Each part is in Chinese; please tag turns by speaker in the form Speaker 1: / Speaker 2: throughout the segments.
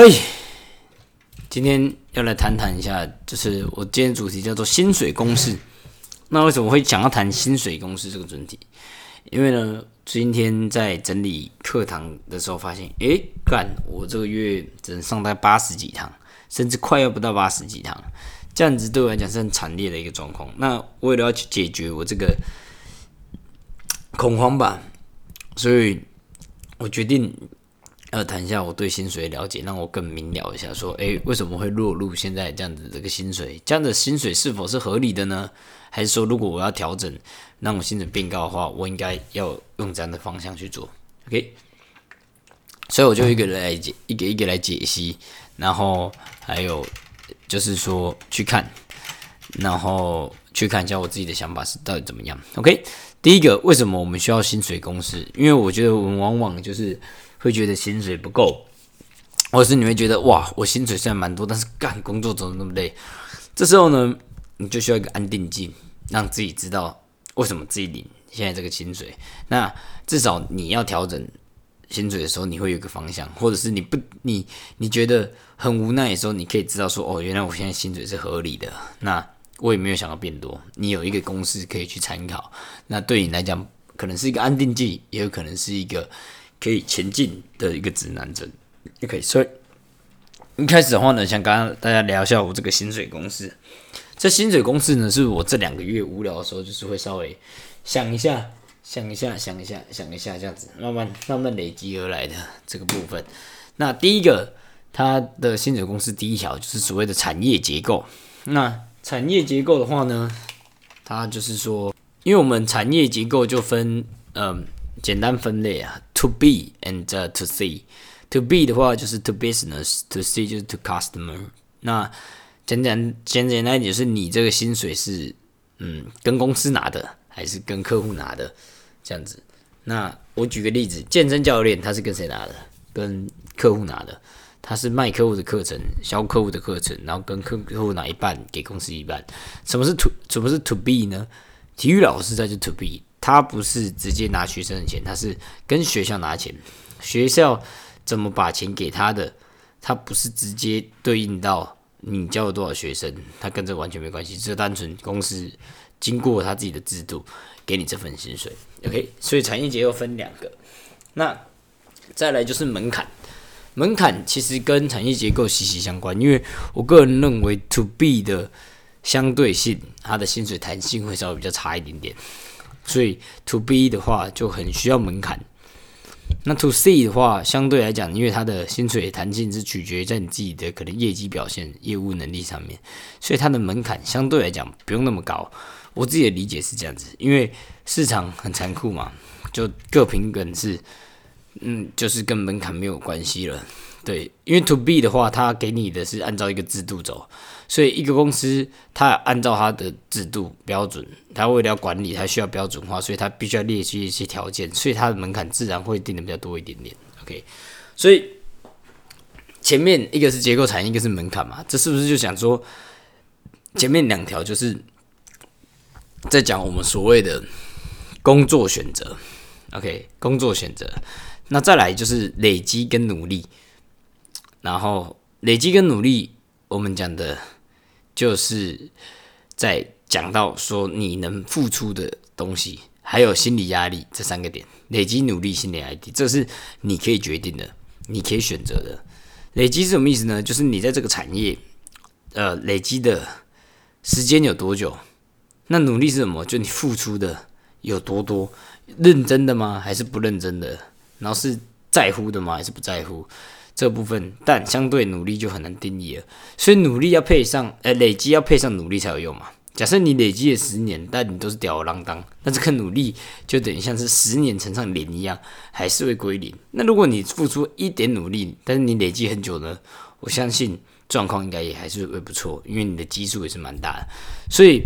Speaker 1: 嘿，今天要来谈谈一下，就是我今天主题叫做薪水公式。那为什么会想要谈薪水公式这个主题？因为呢，今天在整理课堂的时候发现，诶，干，我这个月只能上到八十几堂，甚至快要不到八十几堂，这样子对我来讲是很惨烈的一个状况。那为了要去解决我这个恐慌吧，所以我决定。要谈一下我对薪水了解，让我更明了一下。说，诶，为什么会落入现在这样子这个薪水？这样的薪水是否是合理的呢？还是说，如果我要调整，让我薪水变高的话，我应该要用这样的方向去做？OK，所以我就一个来解，一个一个来解析，然后还有就是说去看，然后去看一下我自己的想法是到底怎么样。OK，第一个，为什么我们需要薪水公式？因为我觉得我们往往就是。会觉得薪水不够，或者是你会觉得哇，我薪水虽然蛮多，但是干工作怎么那么累？这时候呢，你就需要一个安定剂，让自己知道为什么自己领现在这个薪水。那至少你要调整薪水的时候，你会有个方向，或者是你不你你觉得很无奈的时候，你可以知道说哦，原来我现在薪水是合理的。那我也没有想要变多，你有一个公式可以去参考。那对你来讲，可能是一个安定剂，也有可能是一个。可以前进的一个指南针，OK。所以一开始的话呢，想刚刚大家聊一下我这个薪水公式。这薪水公式呢，是我这两个月无聊的时候，就是会稍微想一下、想一下、想一下、想一下这样子，慢慢慢慢累积而来的这个部分。那第一个，它的薪水公式第一条就是所谓的产业结构。那产业结构的话呢，它就是说，因为我们产业结构就分，嗯。简单分类啊，to be and to see.。to be 的话就是 to business，to see 就是 to customer。那简简简简单一点，就是你这个薪水是嗯跟公司拿的，还是跟客户拿的这样子。那我举个例子，健身教练他是跟谁拿的？跟客户拿的。他是卖客户的课程，销客户的课程，然后跟客客户拿一半，给公司一半。什么是 to 什么是 to be 呢？体育老师在就 to be。他不是直接拿学生的钱，他是跟学校拿钱。学校怎么把钱给他的？他不是直接对应到你教了多少学生，他跟这完全没关系。这单纯公司经过他自己的制度给你这份薪水。OK，所以产业结构分两个。那再来就是门槛，门槛其实跟产业结构息息相关。因为我个人认为，To B 的相对性，它的薪水弹性会稍微比较差一点点。所以 to B 的话就很需要门槛，那 to C 的话相对来讲，因为它的薪水弹性是取决于在你自己的可能业绩表现、业务能力上面，所以它的门槛相对来讲不用那么高。我自己的理解是这样子，因为市场很残酷嘛，就各凭本事，嗯，就是跟门槛没有关系了。对，因为 to B 的话，它给你的是按照一个制度走。所以，一个公司它按照它的制度标准，它为了要管理，它需要标准化，所以它必须要列举一些条件，所以它的门槛自然会定的比较多一点点。OK，所以前面一个是结构产业，一个是门槛嘛，这是不是就想说前面两条就是在讲我们所谓的工作选择？OK，工作选择，那再来就是累积跟努力，然后累积跟努力，我们讲的。就是在讲到说你能付出的东西，还有心理压力这三个点，累积努力、心理压力，这是你可以决定的，你可以选择的。累积是什么意思呢？就是你在这个产业，呃，累积的时间有多久？那努力是什么？就你付出的有多多？认真的吗？还是不认真的？然后是在乎的吗？还是不在乎？这部分，但相对努力就很难定义了，所以努力要配上，呃，累积要配上努力才有用嘛。假设你累积了十年，但你都是吊儿郎当，那这个努力就等于像是十年乘上零一样，还是会归零。那如果你付出一点努力，但是你累积很久呢，我相信状况应该也还是会不错，因为你的基数也是蛮大的。所以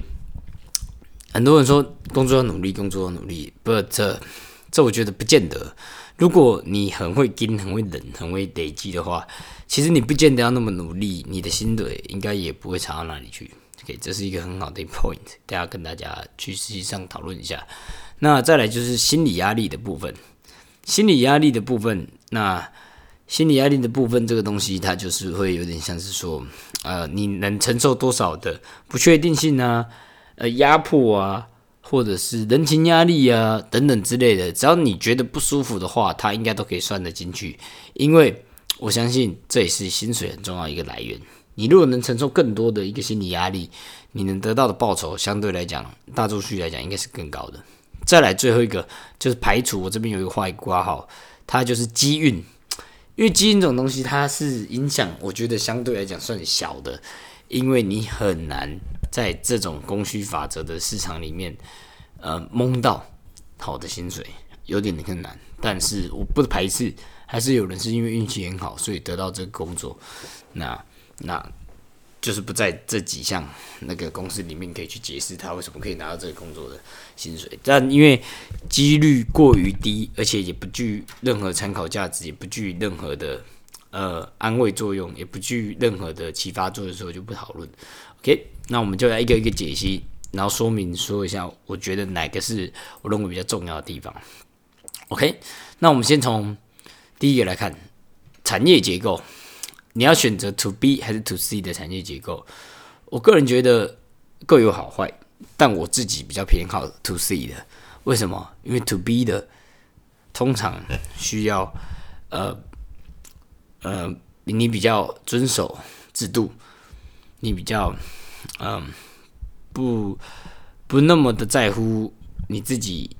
Speaker 1: 很多人说工作要努力，工作要努力，but 这我觉得不见得。如果你很会跟、很会忍、很会累积的话，其实你不见得要那么努力，你的心得应该也不会差到哪里去。OK，这是一个很好的 point，大家跟大家去实际上讨论一下。那再来就是心理压力的部分，心理压力的部分，那心理压力的部分，这个东西它就是会有点像是说，呃，你能承受多少的不确定性啊，呃，压迫啊，或者是人情压力啊等等之类的，只要你觉得不舒服的话，它应该都可以算得进去。因为我相信这也是薪水很重要一个来源。你如果能承受更多的一个心理压力，你能得到的报酬相对来讲，大数据来讲应该是更高的。再来最后一个就是排除，我这边有一个坏瓜哈，它就是机运。因为基因这种东西，它是影响，我觉得相对来讲算小的，因为你很难在这种供需法则的市场里面，呃，蒙到好的薪水，有点更难。但是我不排斥，还是有人是因为运气很好，所以得到这个工作。那那。就是不在这几项那个公司里面可以去解释他为什么可以拿到这个工作的薪水，但因为几率过于低，而且也不具任何参考价值，也不具任何的呃安慰作用，也不具任何的启发作用所以就不讨论。OK，那我们就来一个一个解析，然后说明说一下，我觉得哪个是我认为比较重要的地方。OK，那我们先从第一个来看产业结构。你要选择 to B 还是 to C 的产业结构？我个人觉得各有好坏，但我自己比较偏好 to C 的。为什么？因为 to B 的通常需要呃呃，你比较遵守制度，你比较嗯不不那么的在乎你自己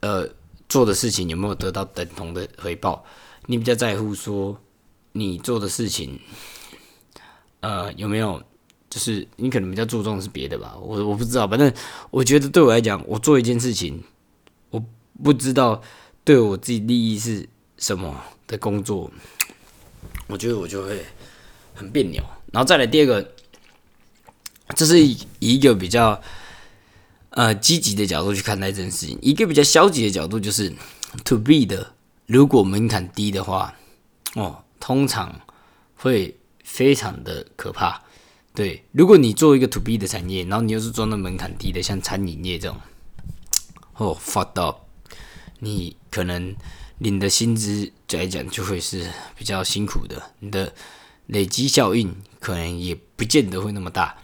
Speaker 1: 呃做的事情有没有得到等同的回报，你比较在乎说。你做的事情，呃，有没有？就是你可能比较注重是别的吧，我我不知道。反正我觉得对我来讲，我做一件事情，我不知道对我自己利益是什么的工作，我觉得我就会很别扭。然后再来第二个，这是以一个比较呃积极的角度去看待这件事情。一个比较消极的角度就是 to B 的，如果门槛低的话，哦。通常会非常的可怕，对。如果你做一个 to B 的产业，然后你又是做那门槛低的，像餐饮业这种，哦，发到你可能领的薪资来讲就会是比较辛苦的，你的累积效应可能也不见得会那么大。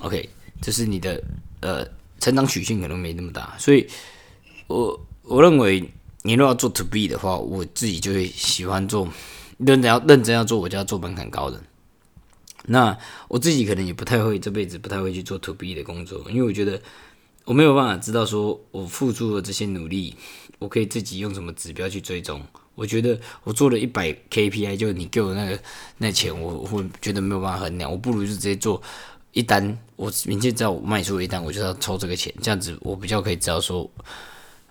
Speaker 1: OK，这是你的呃成长曲线可能没那么大，所以我我认为你如果要做 to B 的话，我自己就会喜欢做。认真要认真要做，我就要做门槛高的。那我自己可能也不太会，这辈子不太会去做 to B 的工作，因为我觉得我没有办法知道说我付出的这些努力，我可以自己用什么指标去追踪。我觉得我做了一百 KPI，就你给我那个那钱，我会觉得没有办法衡量。我不如就直接做一单，我明确知道我卖出一单，我就要抽这个钱，这样子我比较可以知道说，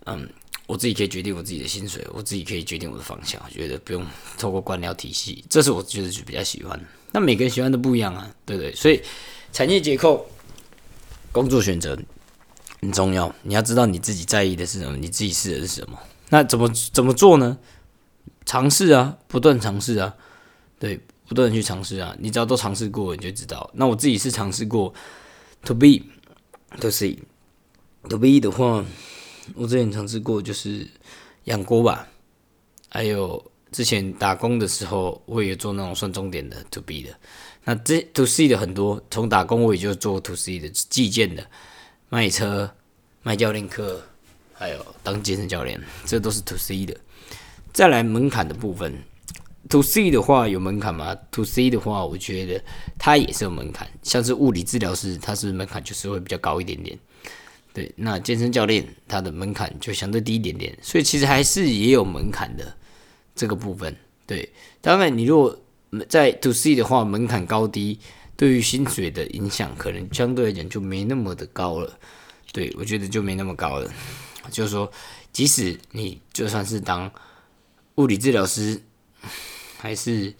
Speaker 1: 嗯。我自己可以决定我自己的薪水，我自己可以决定我的方向，我觉得不用透过官僚体系，这是我觉得是比较喜欢。那每个人喜欢的不一样啊，对不对？所以产业结构、工作选择很重要，你要知道你自己在意的是什么，你自己试的是什么。那怎么怎么做呢？尝试啊，不断尝试啊，对，不断的去尝试啊。你只要都尝试过，你就知道。那我自己是尝试过 to B，to C，to be 的话。我之前尝试过，就是养锅吧，还有之前打工的时候，我也做那种算重点的 to be 的。那这 to C 的很多，从打工我也就做 to C 的，寄件的，卖车、卖教练课，还有当健身教练，这都是 to C 的。再来门槛的部分，to C 的话有门槛吗？to C 的话，我觉得它也是有门槛，像是物理治疗师，它是门槛就是会比较高一点点。对，那健身教练他的门槛就相对低一点点，所以其实还是也有门槛的这个部分。对，当然你如果在 to C 的话，门槛高低对于薪水的影响可能相对来讲就没那么的高了。对我觉得就没那么高了。就是说，即使你就算是当物理治疗师，还是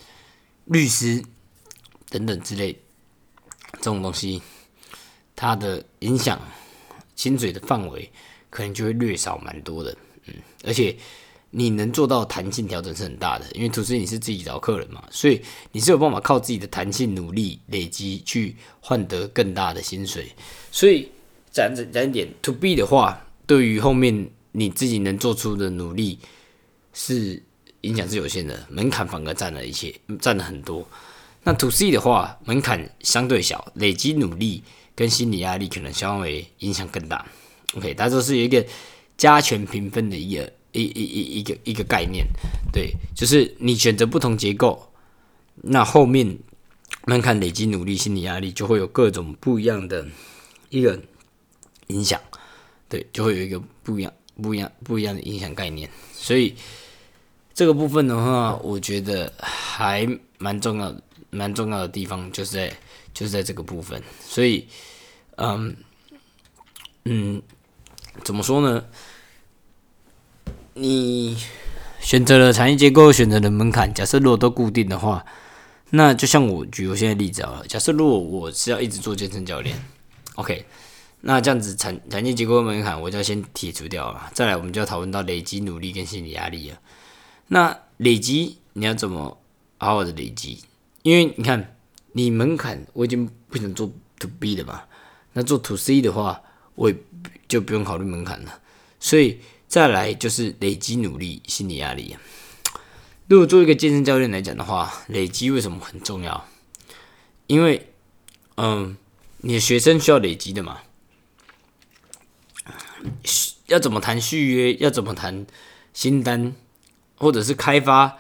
Speaker 1: 律师等等之类这种东西，它的影响。薪水的范围可能就会略少蛮多的，嗯，而且你能做到弹性调整是很大的，因为图师你是自己找客人嘛，所以你是有办法靠自己的弹性努力累积去换得更大的薪水。所以讲讲一点，to B 的话，对于后面你自己能做出的努力是影响是有限的，门槛反而占了一切，占了很多。那 To C 的话，门槛相对小，累积努力跟心理压力可能相为影响更大。OK，它就是一个加权评分的一个一一一一个一个概念，对，就是你选择不同结构，那后面门槛累积努力、心理压力就会有各种不一样的一个影响，对，就会有一个不一样、不一样、不一样的影响概念。所以这个部分的话，我觉得还蛮重要的，蛮重要的地方就是在就是在这个部分。所以，嗯嗯。怎么说呢？你选择了产业结构，选择了门槛。假设如果都固定的话，那就像我举我现在例子啊。假设如果我是要一直做健身教练，OK，那这样子产产业结构门槛我就要先剔除掉了。再来，我们就要讨论到累积努力跟心理压力了。那累积你要怎么好好的累积？因为你看，你门槛我已经不想做 To B 的嘛，那做 To C 的话，我也。就不用考虑门槛了，所以再来就是累积努力、心理压力。如果做一个健身教练来讲的话，累积为什么很重要？因为，嗯，你的学生需要累积的嘛。要怎么谈续约？要怎么谈新单？或者是开发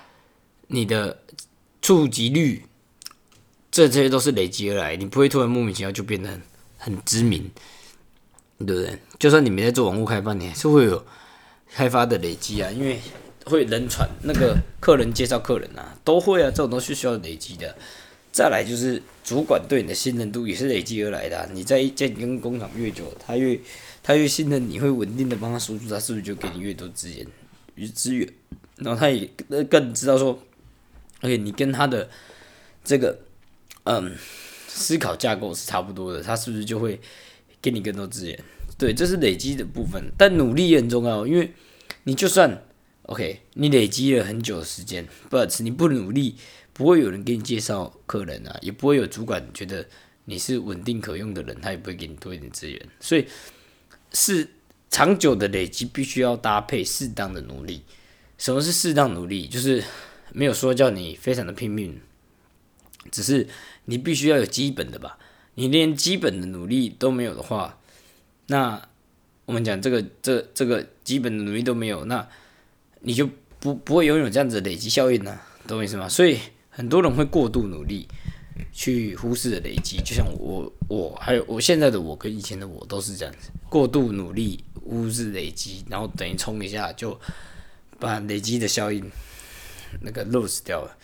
Speaker 1: 你的触及率？这这些都是累积而来，你不会突然莫名其妙就变得很知名。对不对？就算你没在做网络开发，你还是会有开发的累积啊，因为会人传那个客人介绍客人啊，都会啊，这种都是需要累积的。再来就是主管对你的信任度也是累积而来的。你在一间工厂越久，他越他越信任你，会稳定的帮他输出，他是不是就给你越多资源与资源？然后他也更知道说，而且你跟他的这个嗯思考架构是差不多的，他是不是就会？给你更多资源，对，这是累积的部分，但努力也很重要，因为你就算 OK，你累积了很久的时间，but 你不努力，不会有人给你介绍客人啊，也不会有主管觉得你是稳定可用的人，他也不会给你多一点资源，所以是长久的累积必须要搭配适当的努力。什么是适当努力？就是没有说叫你非常的拼命，只是你必须要有基本的吧。你连基本的努力都没有的话，那我们讲这个这这个基本的努力都没有，那你就不不会拥有这样子的累积效应呢？懂我意思吗？所以很多人会过度努力，去忽视的累积。就像我我还有我现在的我跟以前的我都是这样子，过度努力忽视累积，然后等于冲一下就把累积的效应那个 lose 掉了。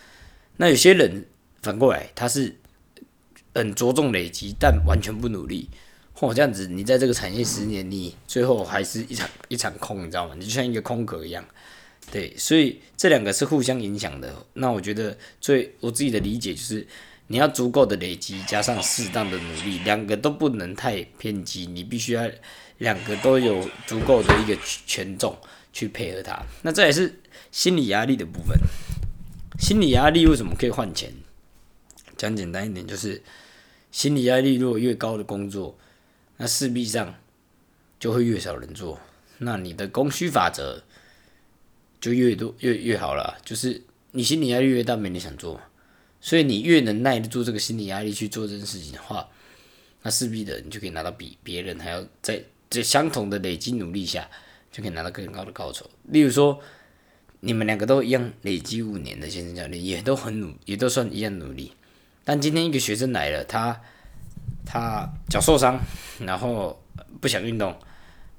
Speaker 1: 那有些人反过来他是。很着重累积，但完全不努力，嚯，这样子你在这个产业十年，你最后还是一场一场空，你知道吗？你就像一个空壳一样，对，所以这两个是互相影响的。那我觉得最我自己的理解就是，你要足够的累积，加上适当的努力，两个都不能太偏激，你必须要两个都有足够的一个权重去配合它。那这也是心理压力的部分。心理压力为什么可以换钱？讲简单一点就是。心理压力如果越高的工作，那势必上就会越少人做，那你的供需法则就越多越越好了。就是你心理压力越大，没人想做，所以你越能耐得住这个心理压力去做这件事情的话，那势必的你就可以拿到比别人还要在这相同的累积努力下，就可以拿到更高的高酬。例如说，你们两个都一样累积五年的健身教练，也都很努，也都算一样努力。但今天一个学生来了，他他脚受伤，然后不想运动，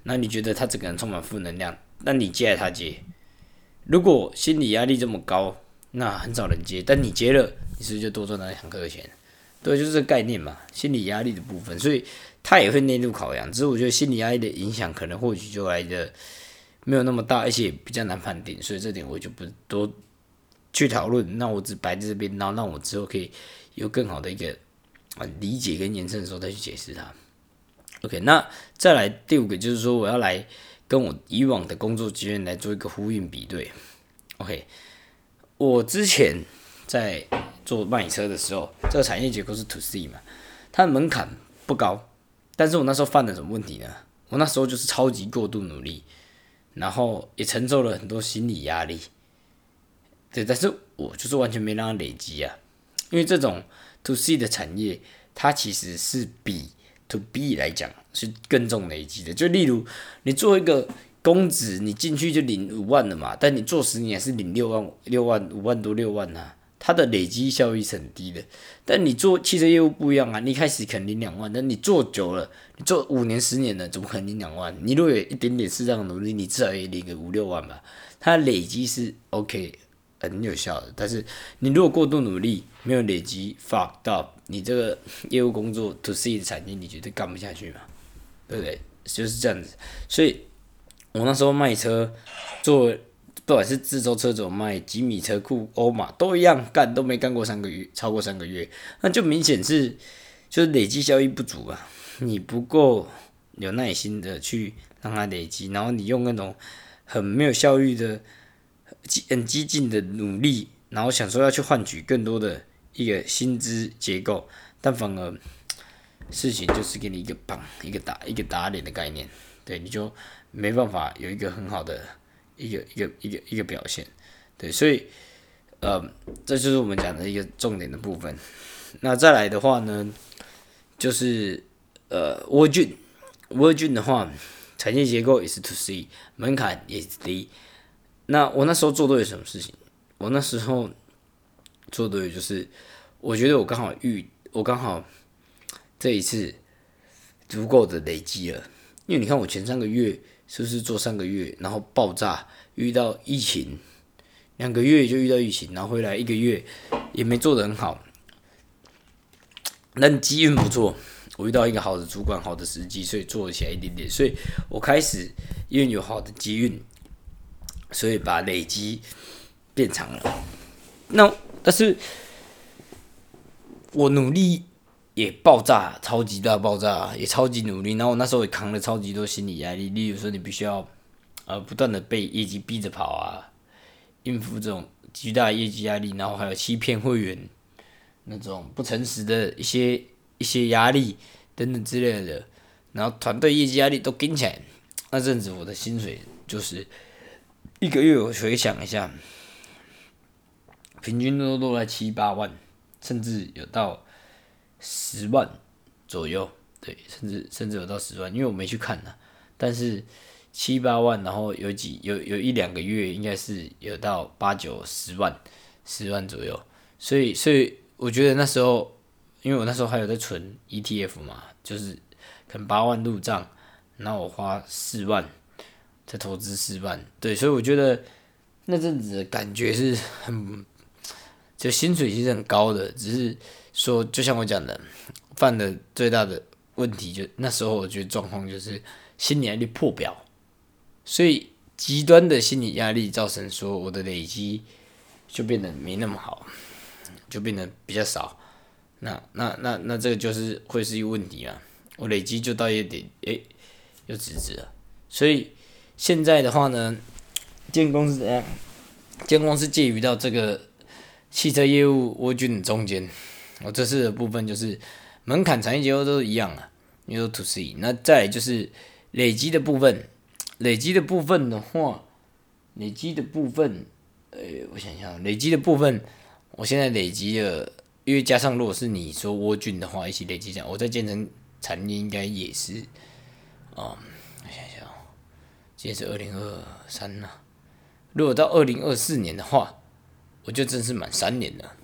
Speaker 1: 那你觉得他整个人充满负能量？那你接他接？如果心理压力这么高，那很少人接。但你接了，你是不是就多赚了一堂课的钱？对，就是这概念嘛，心理压力的部分，所以他也会内入考量。只是我觉得心理压力的影响，可能或许就来的没有那么大，而且比较难判定，所以这点我就不多去讨论。那我只摆在这边，然后让我之后可以。有更好的一个理解跟延伸的时候再去解释它。OK，那再来第五个就是说，我要来跟我以往的工作经验来做一个呼应比对。OK，我之前在做卖车的时候，这个产业结构是 To C 嘛，它的门槛不高，但是我那时候犯了什么问题呢？我那时候就是超级过度努力，然后也承受了很多心理压力。对，但是我就是完全没让它累积啊，因为这种 to C 的产业，它其实是比 to B 来讲是更重累积的。就例如你做一个公职，你进去就领五万了嘛，但你做十年是领六万六万五万多六万呐，它的累积效益是很低的。但你做汽车业务不一样啊，你一开始肯定两万，但你做久了，你做五年十年了，怎么可能领两万？你如果有一点点适当的努力，你至少也领个五六万吧。它累积是 OK。很有效的，但是你如果过度努力，没有累积发到你这个业务工作 to C 的产业，你绝对干不下去嘛，对不对？就是这样子。所以我那时候卖车，做不管是自州车主卖吉米车库、欧马都一样干，都没干过三个月，超过三个月，那就明显是就是累积效益不足啊，你不够有耐心的去让它累积，然后你用那种很没有效率的。很激进的努力，然后想说要去换取更多的一个薪资结构，但反而事情就是给你一个棒，一个打一个打脸的概念，对，你就没办法有一个很好的一个一个一个一个表现，对，所以呃，这就是我们讲的一个重点的部分。那再来的话呢，就是呃，沃郡，沃郡的话，产业结构也是 to C，门槛也是低。那我那时候做对了什么事情？我那时候做对就是，我觉得我刚好遇，我刚好这一次足够的累积了。因为你看我前三个月是不是做三个月，然后爆炸遇到疫情，两个月就遇到疫情，然后回来一个月也没做的很好。但机运不错，我遇到一个好的主管，好的时机，所以做起来一点点。所以我开始因为有好的机运。所以把累积变长了，那但是我努力也爆炸，超级大爆炸，也超级努力。然后我那时候也扛了超级多心理压力，例如说你必须要呃不断的被业绩逼着跑啊，应付这种巨大的业绩压力，然后还有欺骗会员那种不诚实的一些一些压力等等之类的，然后团队业绩压力都跟起来，那阵子我的薪水就是。一个月我回想一下，平均都落在七八万，甚至有到十万左右。对，甚至甚至有到十万，因为我没去看呢。但是七八万，然后有几有有一两个月，应该是有到八九十万，十万左右。所以，所以我觉得那时候，因为我那时候还有在存 ETF 嘛，就是可能八万入账，然后我花四万。在投资四万，对，所以我觉得那阵子的感觉是很，就薪水其实很高的，只是说，就像我讲的，犯的最大的问题就那时候我觉得状况就是心理压力破表，所以极端的心理压力造成说我的累积就变得没那么好，就变得比较少，那那那那这个就是会是一个问题嘛，我累积就到一点，诶，又止止了，所以。现在的话呢，建工是怎样？建工是介于到这个汽车业务蜗菌中间。我这次的部分就是门槛、产业结构都是一样啊，你说 to C。那再就是累积的部分，累积的部分的话，累积的部分，呃，我想想，累积的部分，我现在累积了，因为加上如果是你说蜗菌的话，一起累积下，我在建成产业应该也是，啊。今天是二零二三呐，如果到二零二四年的话，我就真是满三年了。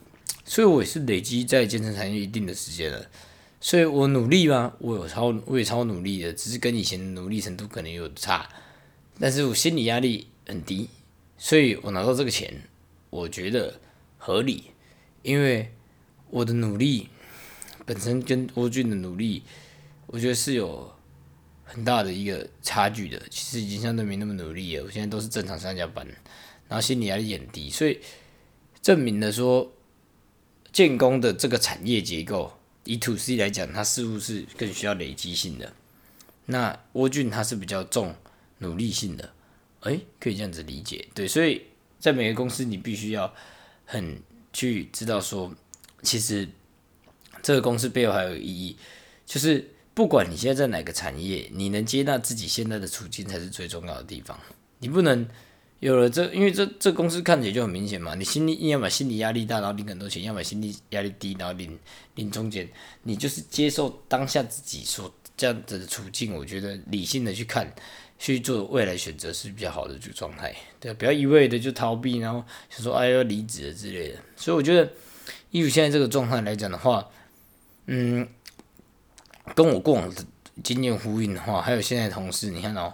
Speaker 1: 所以我也是累积在健身产业一定的时间了。所以我努力吗？我有超，我也超努力的，只是跟以前努力程度可能有差。但是我心理压力很低，所以我拿到这个钱，我觉得合理，因为我的努力本身跟欧俊的努力，我觉得是有。很大的一个差距的，其实已经相对没那么努力了。我现在都是正常上下班，然后心理压力也低，所以证明了说建工的这个产业结构，以 to C 来讲，它似乎是更需要累积性的。那沃俊它是比较重努力性的，诶，可以这样子理解。对，所以在每个公司，你必须要很去知道说，其实这个公司背后还有意义，就是。不管你现在在哪个产业，你能接纳自己现在的处境才是最重要的地方。你不能有了这，因为这这公司看起来就很明显嘛，你心理要么心理压力大，然后领很多钱；要么心理压力低，然后领领中间。你就是接受当下自己所这样子的处境，我觉得理性的去看，去做未来选择是比较好的这个状态。对，不要一味的就逃避，然后想说哎要离职了之类的。所以我觉得，以我现在这个状态来讲的话，嗯，跟我过往的经验呼应的话，还有现在同事，你看哦。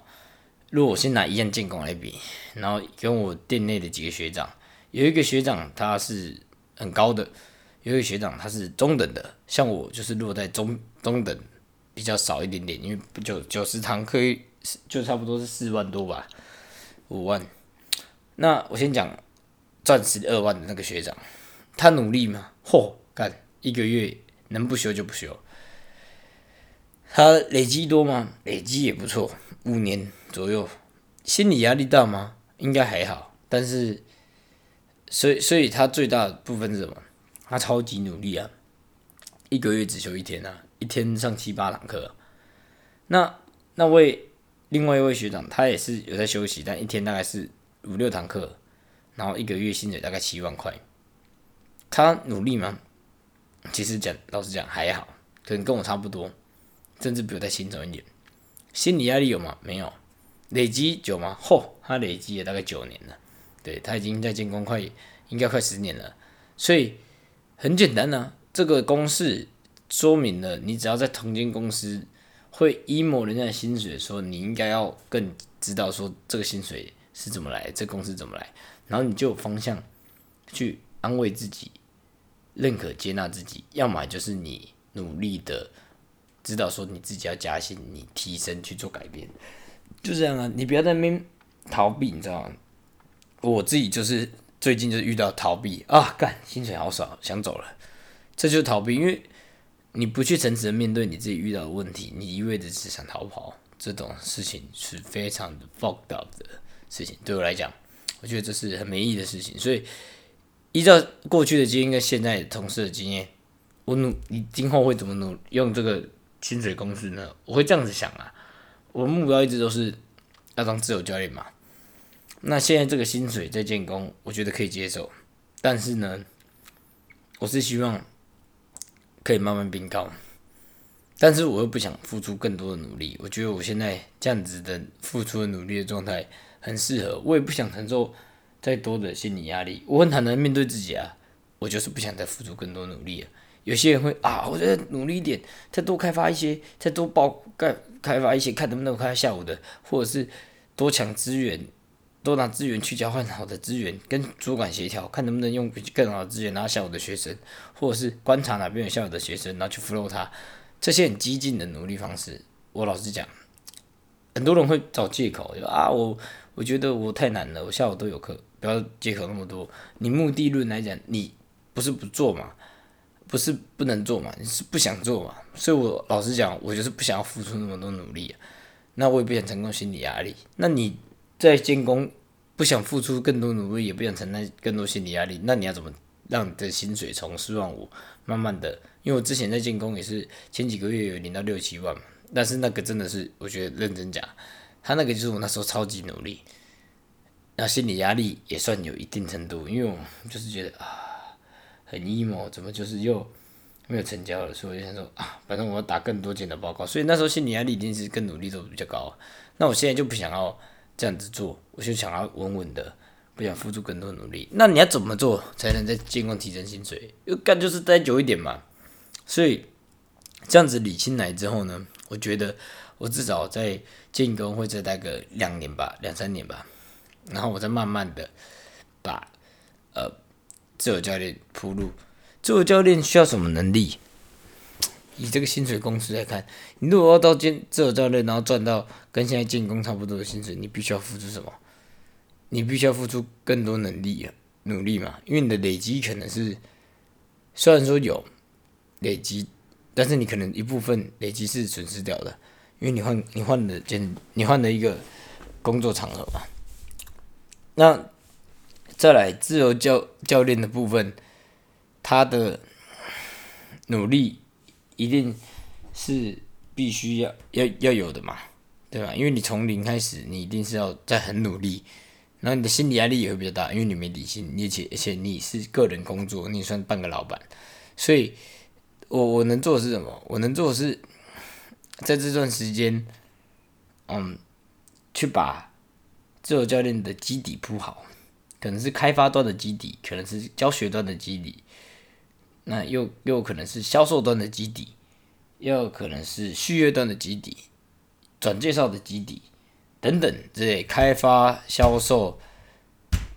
Speaker 1: 如果我先拿一样建工来比，然后跟我店内的几个学长，有一个学长他是很高的，有一个学长他是中等的，像我就是落在中中等比较少一点点，因为九九十堂课就差不多是四万多吧，五万。那我先讲赚十二万的那个学长，他努力吗？嚯，干一个月能不休就不休。他累积多吗？累积也不错，五年。左右，心理压力大吗？应该还好，但是，所以所以他最大的部分是什么？他超级努力啊，一个月只休一天啊，一天上七八堂课。那那位另外一位学长，他也是有在休息，但一天大概是五六堂课，然后一个月薪水大概七万块。他努力吗？其实讲老实讲还好，可能跟我差不多，甚至比我再轻松一点。心理压力有吗？没有。累积久吗？嚯，他累积了大概九年了，对他已经在建工快应该快十年了，所以很简单呢，这个公式说明了，你只要在同间公司会一模人家的薪水的时候，你应该要更知道说这个薪水是怎么来，这公司怎么来，然后你就有方向去安慰自己，认可接纳自己，要么就是你努力的知道说你自己要加薪，你提升去做改变。就这样啊，你不要在那边逃避，你知道吗？我自己就是最近就是遇到逃避啊，干薪水好少，想走了，这就是逃避，因为你不去诚实的面对你自己遇到的问题，你一味的只想逃跑，这种事情是非常的 fucked up 的事情。对我来讲，我觉得这是很没意义的事情。所以依照过去的经验跟现在同事的经验，我努你今后会怎么努用这个薪水公式呢？我会这样子想啊。我目标一直都是要当自由教练嘛。那现在这个薪水在建工，我觉得可以接受。但是呢，我是希望可以慢慢变高。但是我又不想付出更多的努力。我觉得我现在这样子的付出的努力的状态很适合。我也不想承受再多的心理压力。我很坦然面对自己啊，我就是不想再付出更多努力了。有些人会啊，我觉得努力一点，再多开发一些，再多报盖开发一些，看能不能开下午的，或者是多抢资源，多拿资源去交换好的资源，跟主管协调，看能不能用更好的资源拿下午的学生，或者是观察哪边有下午的学生，然后去 follow 他，这些很激进的努力方式，我老实讲，很多人会找借口，就啊我我觉得我太难了，我下午都有课，不要借口那么多。你目的论来讲，你不是不做嘛？不是不能做嘛，你是不想做嘛，所以我老实讲，我就是不想要付出那么多努力，那我也不想成功心理压力。那你在建工不想付出更多努力，也不想承担更多心理压力，那你要怎么让你的薪水从四万五慢慢的？因为我之前在建工也是前几个月有领到六七万嘛，但是那个真的是我觉得认真讲，他那个就是我那时候超级努力，那心理压力也算有一定程度，因为我就是觉得啊。很 emo，怎么就是又没有成交了？所以我就想说啊，反正我要打更多件的报告，所以那时候心理压力一定是更努力度比较高。那我现在就不想要这样子做，我就想要稳稳的，不想付出更多努力。那你要怎么做才能在建工提升薪水？又干就是待久一点嘛。所以这样子理清来之后呢，我觉得我至少在建工会再待个两年吧，两三年吧，然后我再慢慢的把呃。自由教练铺路，自由教练需要什么能力？以这个薪水公司来看，你如果要到兼自由教练，然后赚到跟现在进工差不多的薪水，你必须要付出什么？你必须要付出更多能力啊，努力嘛。因为你的累积可能是，虽然说有累积，但是你可能一部分累积是损失掉的，因为你换你换了兼你换了一个工作场合嘛。那。再来自由教教练的部分，他的努力一定是必须要要要有的嘛，对吧？因为你从零开始，你一定是要在很努力，然后你的心理压力也会比较大，因为你没底薪，而且而且你是个人工作，你算半个老板，所以我我能做的是什么？我能做的是在这段时间，嗯，去把自由教练的基底铺好，可能是开发端的基底，可能是教学端的基底，那又又可能是销售端的基底，又有可能是续约端的基底，转介绍的基底。等等之类，开发、销售、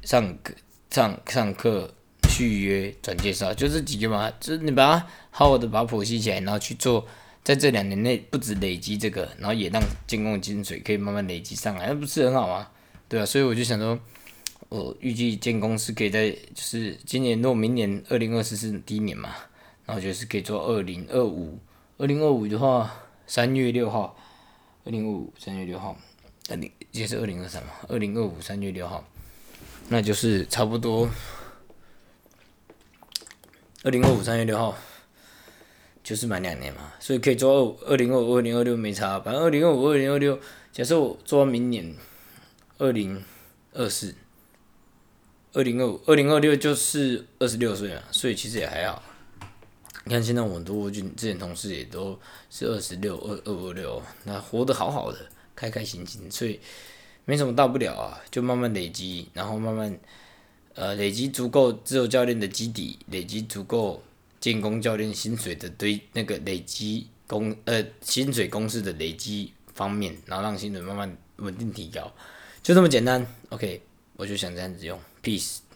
Speaker 1: 上课、上上课、续约、转介绍，就这几个嘛。就是你把它好好的把它剖析起来，然后去做，在这两年内不止累积这个，然后也让建工精髓可以慢慢累积上来，那不是很好吗？对啊，所以我就想说，我预计建工是可以在，就是今年如果明年二零二四是第一年嘛，然后就是可以做二零二五，二零二五的话，三月六号，二零二五三月六号。二零也是二零二三嘛，二零二五三月六号，那就是差不多二零二五三月六号，就是满两年嘛，所以可以做二二零二五二零二六没差，反正二零二五二零二六，假设我做到明年二零二四，二零二五二零二六就是二十六岁嘛，所以其实也还好。你看现在我们多就之前同事也都是二十六二二五六，那活得好好的。开开心心，所以没什么大不了啊，就慢慢累积，然后慢慢呃累积足够自由教练的基底，累积足够建工教练薪水的堆那个累积工呃薪水公式的累积方面，然后让薪水慢慢稳定提高，就这么简单。OK，我就想这样子用 Peace.